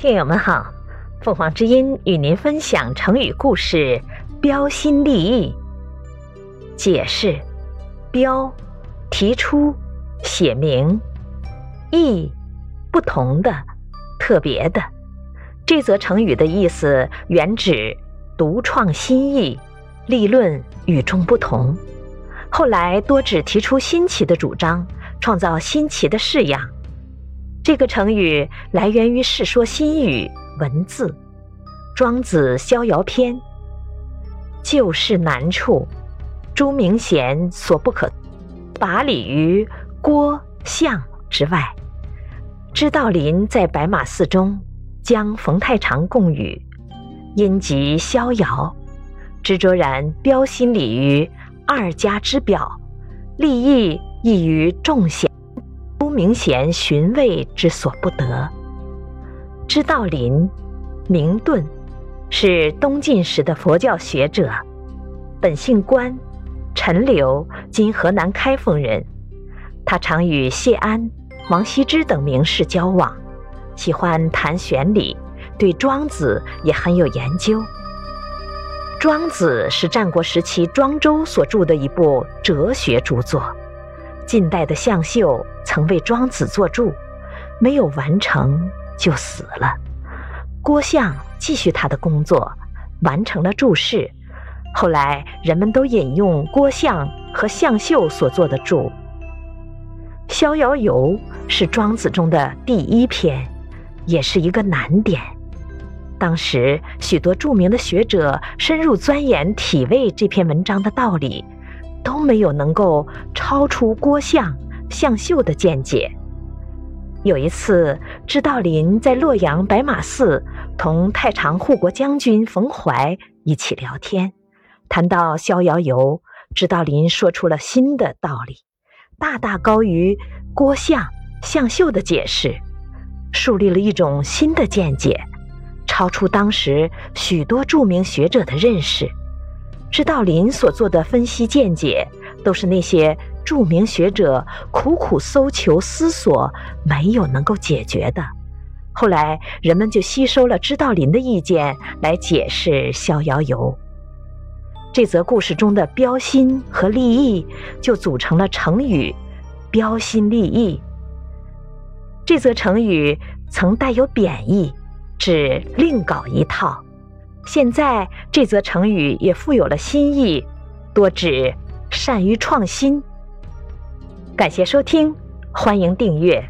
听友们好，凤凰之音与您分享成语故事“标新立异”。解释：标，提出、写明；异，不同的、特别的。这则成语的意思原指独创新意，立论与众不同。后来多指提出新奇的主张，创造新奇的式样。这个成语来源于《世说新语》文字，《庄子·逍遥篇》。旧事难处，朱明贤所不可拔理于郭象之外。知道林在白马寺中将冯太常供语，因及逍遥，执着然标新立于二家之表，立意异于众贤。明贤寻味之所不得。知道林，名顿，是东晋时的佛教学者，本姓关，陈留（今河南开封人）。他常与谢安、王羲之等名士交往，喜欢谈玄理，对庄子也很有研究。庄子是战国时期庄周所著的一部哲学著作。近代的向秀曾为庄子作注，没有完成就死了。郭象继续他的工作，完成了注释。后来人们都引用郭象和向秀所作的注。《逍遥游》是庄子中的第一篇，也是一个难点。当时许多著名的学者深入钻研体味这篇文章的道理。都没有能够超出郭象、向秀的见解。有一次，知道林在洛阳白马寺同太常护国将军冯怀一起聊天，谈到《逍遥游》，知道林说出了新的道理，大大高于郭象、向秀的解释，树立了一种新的见解，超出当时许多著名学者的认识。知道林所做的分析见解，都是那些著名学者苦苦搜求思索没有能够解决的。后来人们就吸收了知道林的意见来解释《逍遥游》。这则故事中的标新和立异，就组成了成语“标新立异”。这则成语曾带有贬义，指另搞一套。现在这则成语也富有了新意，多指善于创新。感谢收听，欢迎订阅。